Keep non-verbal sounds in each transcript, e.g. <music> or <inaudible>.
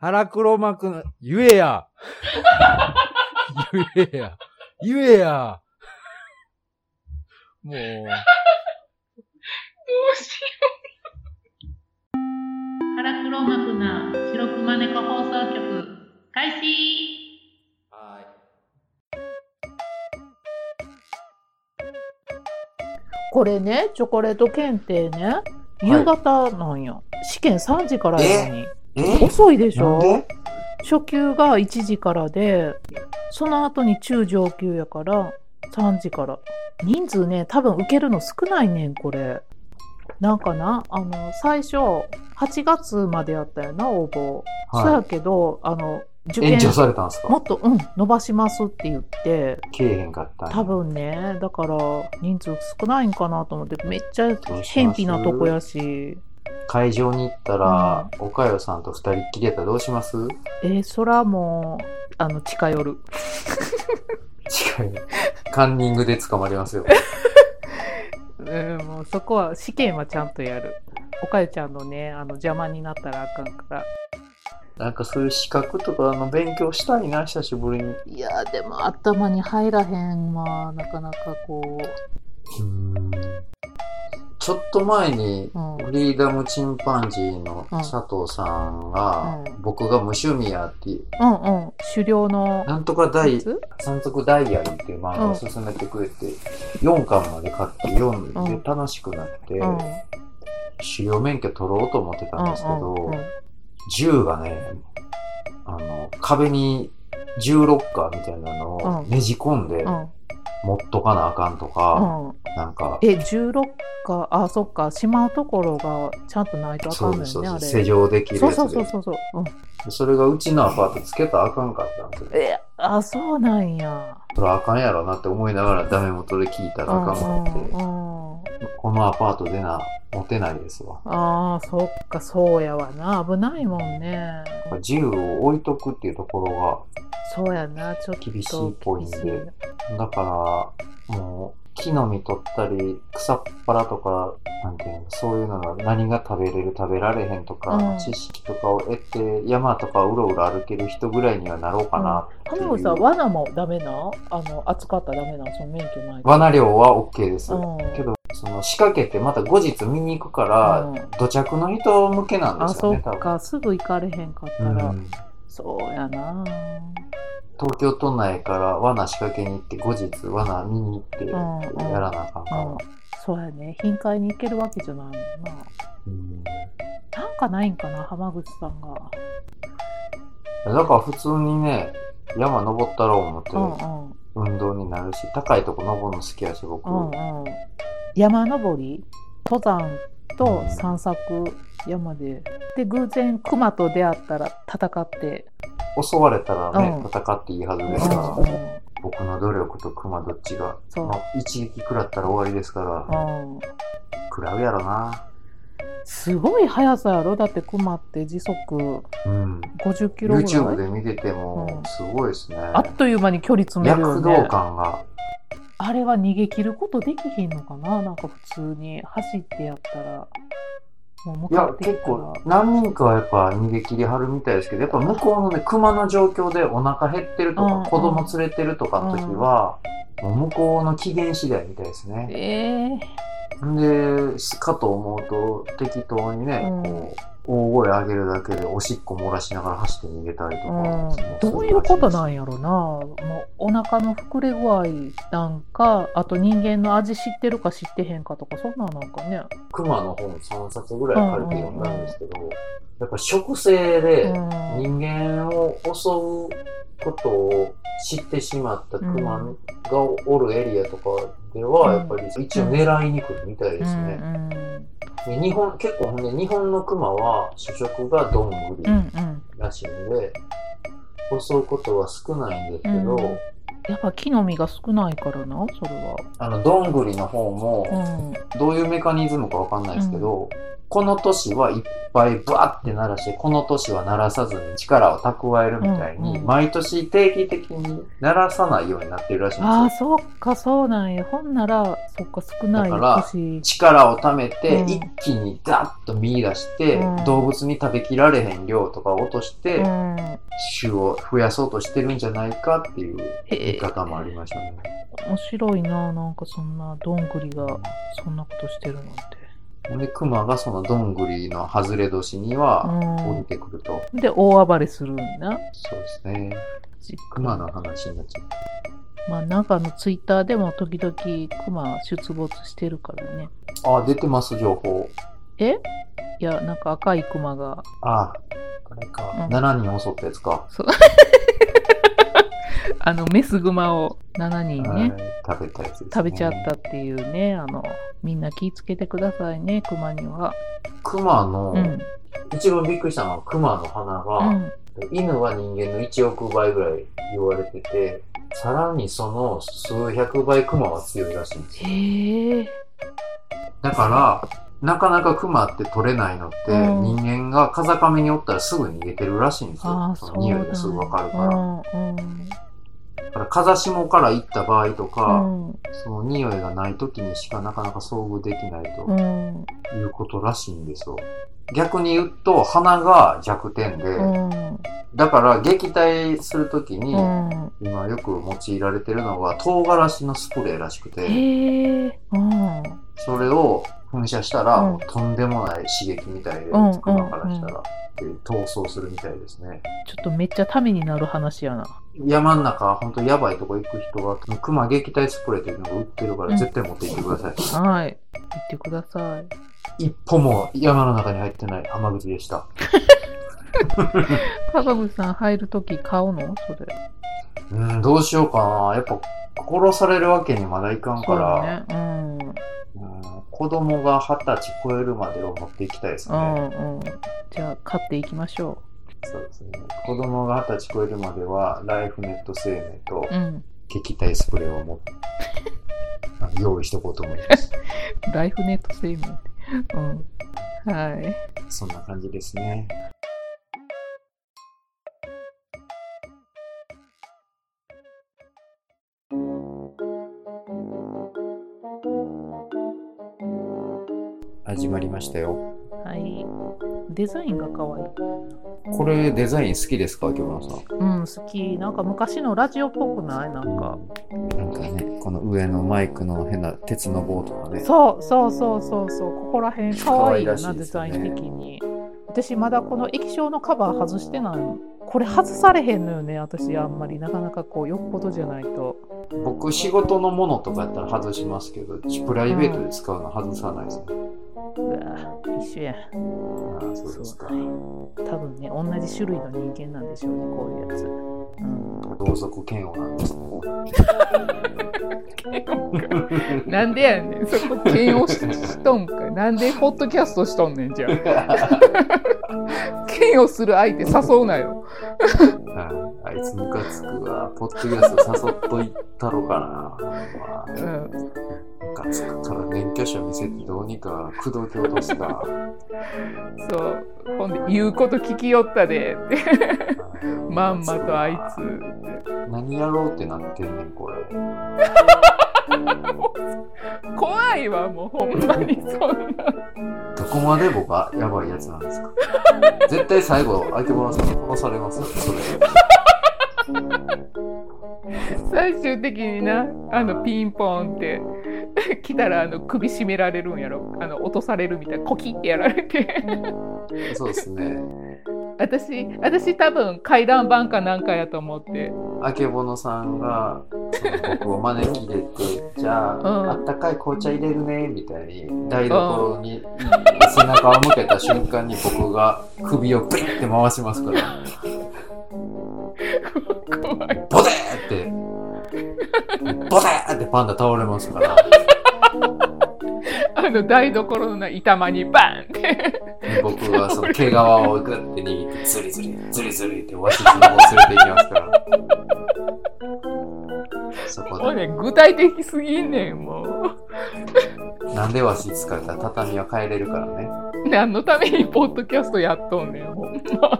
腹黒幕の、言えや。言えや。言えや。もう、どうしよう。腹黒幕な白熊猫放送局、開始。これね、チョコレート検定ね、夕方なんや。試験3時からやのに。え遅いでしょ？初級が1時からで、その後に中上級やから3時から。人数ね、多分受けるの少ないねん、これ。なんかな、あの、最初、8月までやったよな、応募。はい。そうやけど、あの、受験延長されたんですか？もっと、うん、伸ばしますって言って、けえへんかったんや。多分ね、だから人数少ないんかなと思って、めっちゃ偏僻なとこやし、会場に行ったら、おかよさんと二人っきりやったらどうします？えーそらもう、あの、近寄る。近い。カンニングで捕まりますよ。<laughs> うん、もうそこは試験はちゃんとやる。おかゆちゃんのね、あの邪魔になったらあかんから。なんかそういう資格とかの勉強したいな、久しぶりに。いやでも頭に入らへんわ、なかなかこちょっと前に。フリーダムチンパンジーの佐藤さんが、うん。僕が無趣味やって、う。んうん。狩猟のなんとかダイ山賊ダイアリーっていう漫画を勧めてくれて、4巻まで買って読んでうん。楽しくなって、うん。狩猟免許取ろうと思ってたんですけど、銃がね、あの、壁に銃ロッカーみたいなのをうん。ねじ込んでうん。持っとかなあかんとか、うん。なんか、え、16か、あ、そっか、しまうところがちゃんとないとあかそんのよね、そうです。あれ。施錠できるそうやつで。そうそうそうそう。うん、でそれがうちのアパートつけたらあかんかったんですよ。え、あ、そうなんや。それあかんやろなって思いながらダメ元で聞いたらあかんかって、うんうんうんこのアパートでな、持てないですわ。ああ、そっか、そうやわな。危ないもんね。銃を置いとくっていうところそうやな、ちょっと。厳しいっぽいんでだから、もう、木の実取ったり、草っぱらとか、なんていうの、そういうのが何が食べれる、食べられへんとか、うん知識とかを得て、山とかうろうろ歩ける人ぐらいにはなろうかなっていう。浜口さん、罠もダメな？あの、扱ったらダメな？その免許ないと。罠漁は OK です。うんけど、その仕掛けてまた後日見に行くから、うん土着の人向けなんであ、すよね、多分。そっか、すぐ行かれへんかったら。うんそうやな。東京都内から罠仕掛けに行って、後日罠見に行って、んうんやらなあかんから。うん。そうやね。頻回に行けるわけじゃないもんな。うんなんかないんかな、浜口さんが。だから普通にね、山登ったろう思ってうんうん。運動になるし、高いとこ登るの好きやし、僕。うんうん、山登り？登山と散策山でで偶然熊と出会ったら戦って、襲われたらね、うん。戦っていいはずうんですから、うん。僕の努力と熊どっちが、そう。まあ一撃食らったら終わりですから、うん、食らうやろな。すごい速さやろ？だって熊って時速うん。50キロぐらい？YouTube で見ててもう、ん。すごいですね。あっという間に距離詰めるよ躍動ね感が。あれは逃げ切ることできひんのかな？なんか普通に走ってやったらいや結構、何人かはやっぱ逃げ切りはるみたいですけど、やっぱ向こうのね、熊の状況でお腹減ってるとか、うん子供連れてるとかの時は、もう向こうの機嫌次第みたいですね。ええで、かと思うと、適当にね、うん。こう、大声上げるだけでおしっこ漏らしながら走って逃げたりとか。うん。どういうことなんやろな。もうお腹の膨れ具合なんかあと人間の味知ってるか知ってへんかとかそんなんなんかね。熊の本3冊ぐらい借りて読んだんですけど、やっぱ食性でうん。人間を襲うことを知ってしまった熊がおるエリアとかでは、やっぱり一応狙いに来るみたいですね。うんで日本、結構ほんで日本の熊は主食がどんぐりらしいんで、襲うことは少ないんですけど、うん。やっぱ木の実が少ないからなそれは。あの、どんぐりの方も、うん。どういうメカニズムかわかんないですけど、この年はいっぱいブワって鳴らして、この年は鳴らさずに力を蓄えるみたいに、うんうん毎年定期的に鳴らさないようになってるらしいんですよああ、。そっか、そうなんや。ほんなら、そっか、少ないだから年。力を貯めて、うん一気にダッと見出して、うん動物に食べきられへん量とかを落として、うん。種を増やそうとしてるんじゃないかっていう言い方もありましたね。面白いな、なんかそんな、どんぐりがそんなことしてるなんて。で、熊がそのどんぐりの外れ年には降りうてくると。ん。で、大暴れするんだ。そうですね。熊の話になっちゃう。まあ、なんかあの、ツイッターでも時々クマ出没してるからね。あ、出てます、情報。え？いや、なんか赤いクマが、あ、あれか。うん7人襲ったやつか。そう。あの、メスグマを7人はいね、食べたやつね。食べちゃったっていうね、あの、みんな気ぃつけてくださいね、クマには。熊の、うん。一番びっくりしたのは熊の鼻が、うん。犬は人間の1億倍ぐらい言われてて、さらにその数百倍熊は強いらしいんですよ。へえ。だから、なかなか熊って取れないのって、うん人間が風上におったらすぐ逃げてるらしいんですよ。そ。の匂いがすぐわかるから。うん。うん。だから風下から行った場合とか、うん。その匂いがない時にしかなかなか遭遇できないとうん。いうことらしいんですよ。逆に言うと、鼻が弱点で、うん。だから撃退するときに、うん。今よく用いられてるのが唐辛子のスプレーらしくて。それを噴射したら、うんとんでもない刺激みたいで、うん熊からしたら、で逃走するみたいですね。ちょっとめっちゃためになる話やな。山の中、ほんとやばいとこ行く人は、熊撃退スプレーというのが売ってるから、うん絶対持って行ってください。はい。言ってください。一歩も山の中に入ってない浜口でした。<laughs> 高口さん入るとき買うの？それ。うん、どうしようかな。やっぱ、殺されるわけにまだいかんから、だね。うん。うん、子供が二十歳超えるまでを持っていきたいですうね。んうん。じゃあ買っていきましょそうですね。子供が二十歳超えるまでは、ライフネット生命とう。うん。撃退スプレーを持って、あの用意しておこうと思います。<laughs> ライフネット生命って。うん。はい。そんな感じですね。始まりましたよ。はい。デザインが可愛い。これデザイン好きですか、京村さん？うん、好き。なんか昔のラジオっぽくない？なんか。なんかね、この上のマイクの変な鉄の棒とかね。そうそうそうそうそう。ここら辺可愛いよな、可愛らしいデザイン的に。私まだこの液晶のカバー外してないの。これ外されへんのよね、私あんまり。なかなかこう、よっぽどじゃないと。僕、仕事のものとかやったら外しますけど、プライベートで使うの外さないですね。うわ一緒や。ああ、そうですか。多分ね、同じ種類の人間なんでしょうね、こういうやつ。うん。同族嫌悪なんですね。<laughs> なんでやねん、そこ嫌悪ししとんかい。なんでポッドキャストしとんねん、じゃあ。嫌悪する相手誘うなよ。はいあいつムカつくわ。ポッドキャスト誘っといたろかな。うん。から免許証見せてどうにか口説き落とすか。そう。ほんで、言うこと聞きよったで。まんまとあいつ。何やろうってなってんねん、これ。怖いわ、もうほんまにそんな。どこまで僕はやばいやつなんですか絶対最後、相手村さんに殺されますよ、それ。<laughs> 最終的にな、あの、ピンポンって。<laughs> 来たらあの首絞められるんやろ。あの落とされるみたいなコキってやられて。そうですね。<laughs> 私私多分怪談版かなんかやと思って。あけぼのさんが僕を招き入れて、じゃあ、うん。あったかい紅茶入れるね、みたいに台所に背中を向けた瞬間に僕が首をピッて回しますから、怖い。ボテーって、<laughs> ボってパンダ倒れますから、<laughs> あの台所のな板間にバンってで僕がその毛皮をグッて握って、ズリズリ、ズリズリってわしつの方連れて行きますから。<laughs> そこもうで、ね具体的すぎんねんもうなんでわし使ったら畳は変えれるからね。何のためにポッドキャストやっとんねん、ほんま。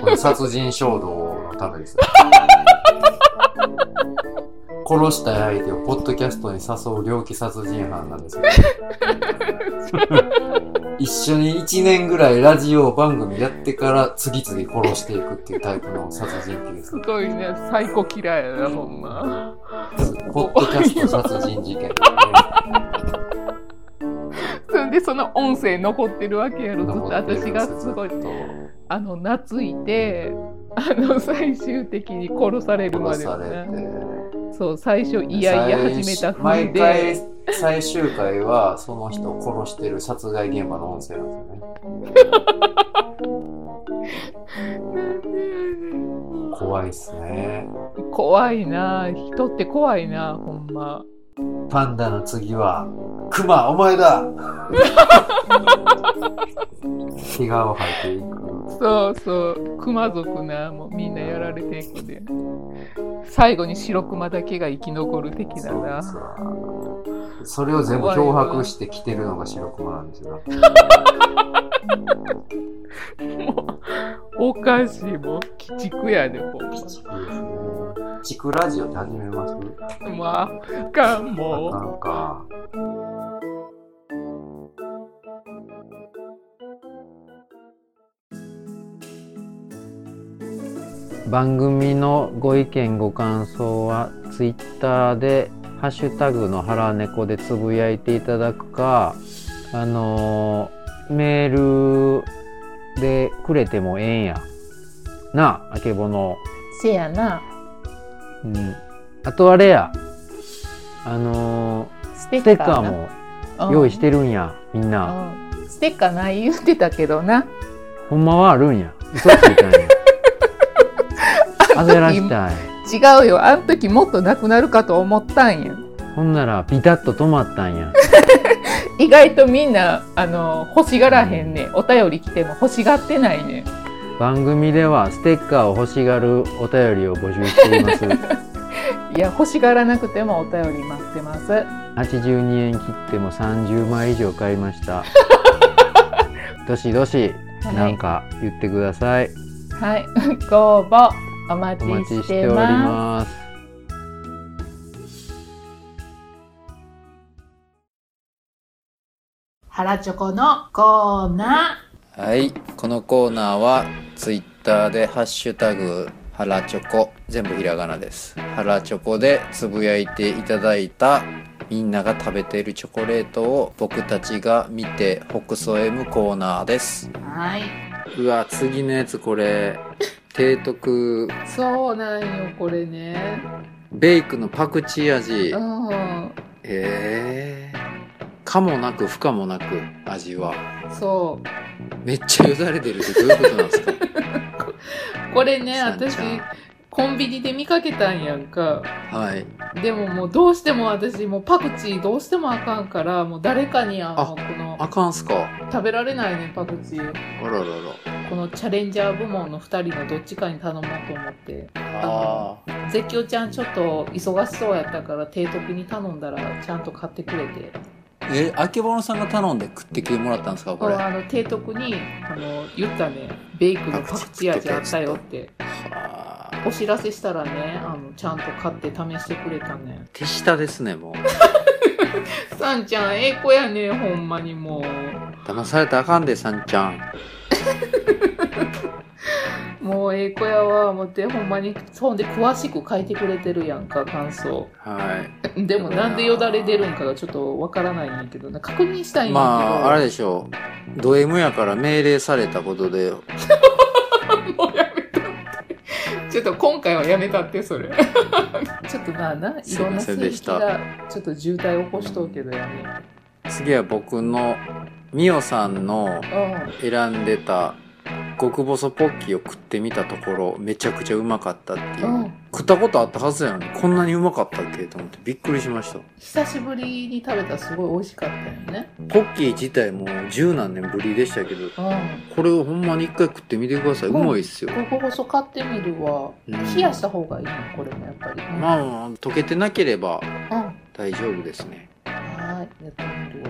この殺人衝動のためですよ。殺したい相手をポッドキャストに誘う猟奇殺人犯なんですよ。<laughs> 一緒に1年ぐらいラジオ番組やってから次々殺していくっていうタイプの殺人鬼ですす。ごいね、最高嫌いやな、ほんま。ポッドキャスト殺人事件、ね。<laughs> そんで、その音声残ってるわけやろ、ずっと私がすごいあの、懐いて、あの、最終的に殺されるまでの殺されね。て。そう、最初、いやいや始めた風毎で、回最終回はその人を殺してる殺害現場の音声なんですよね。怖いっすね。怖いな人って怖いなほんま。パンダの次は、クマお前だ <laughs> 怪我を吐いていく。そうそう、熊族な、もうみんなやられていくで。最後に白熊だけが生き残る的だな。そうそれを全部漂白して着てるのが白熊なんですよ。もう、おかしい、もう、鬼畜やで、ほん鬼畜ですね。チクラジオって始めます？ま。まあ、あかん、あもかんか。番組のご意見ご感想はツイッターで「ハッシュタグの腹猫」でつぶやいていただくかあのーメールでくれてもええんや。なああけぼの。う。せやな、うん。あとあれや。あのステーステッッカーも用意してるんやみんな。うん。ステッカーない言ってたけどな。ほんまはあるんや。嘘ついたんや焦らしたい。違うよ、あの時もっとなくなるかと思ったんや。ほんならピタッと止まったんや。<laughs> 意外とみんな、あの、欲しがらへんね。お便り来ても欲しがってないね。番組ではステッカーを欲しがるお便りを募集しています。<laughs> いや、欲しがらなくてもお便り待ってます。82円切っても30枚以上買いました。<laughs> どしどしはい。なんか言ってください、はい、ご応募お待ちちしております。ます原チョコのコーナはい、このコーナーはツイッターでハッシュタグハラチョコ全部ひらがなです。ハラチョコでつぶやいていただいたみんなが食べているチョコレートを僕たちが見て北総 M コーナーです。ー。はい。うわ、次のやつこれ提督そうなんよ、これね。ベイクのパクチー味。うん。えー。かもなく不可もなく味は。そう。めっちゃよだれ出るってどういうことなんですか？<laughs> これね、私、コンビニで見かけたんやんか。はい。でももうどうしても私、もうパクチーどうしてもあかんから、もう誰かにあの、あこの、あかんすか？食べられないね、パクチー。あららら。このチャレンジャー部門の2人のどっちかに頼もうと思って。ああ。絶叫ちゃんちょっと忙しそうやったから提督に頼んだらちゃんと買ってくれてえ、あけぼのさんが頼んで食ってきてもらったんですかこれ？はあの提督にあの言ったねベイクのパクチー味あったよってあ。お知らせしたらねあのちゃんと買って試してくれたね手下ですね、もう。<laughs> さんちゃんええ子やねほんまにもう騙されたらあかんで、さんちゃん。<laughs> <laughs> もうええ子やわ思ってほんまにそんで詳しく書いてくれてるやんか感想はい。でもなんでよだれ出るんかがちょっとわからないんやけどな確認したいんやけどまあ、あれでしょう。ド M やから命令されたことで、<laughs> もうやめたって。ちょっと今回はやめたって、それ。<laughs> ちょっとまあな、いろんなすいません正規でしたがちょっと渋滞起こしとうけどやめ。次は僕の、みおさんのう選んでた極細ポッキーを食ってみたところ、めちゃくちゃうまかったっていう。ん。うん。食ったことあったはずやのに、こんなにうまかったっけ？と思ってびっくりしました。久しぶりに食べたらすごい美味しかったよね。ポッキー自体も十何年ぶりでしたけど、うん。これをほんまに一回食ってみてください。うまいっすよ。ここ細買ってみるわ。うん冷やした方がいいの？これもやっぱり。まあ、溶けてなければ。大丈夫ですね。はーい。やってみるわ、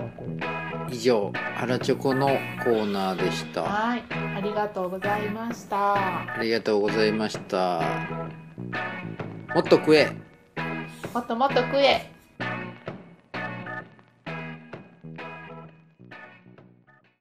上アラチョコのコーナーでしたはい、ありがとうございました。ありがとうございましたもっと食えもっともっと食え。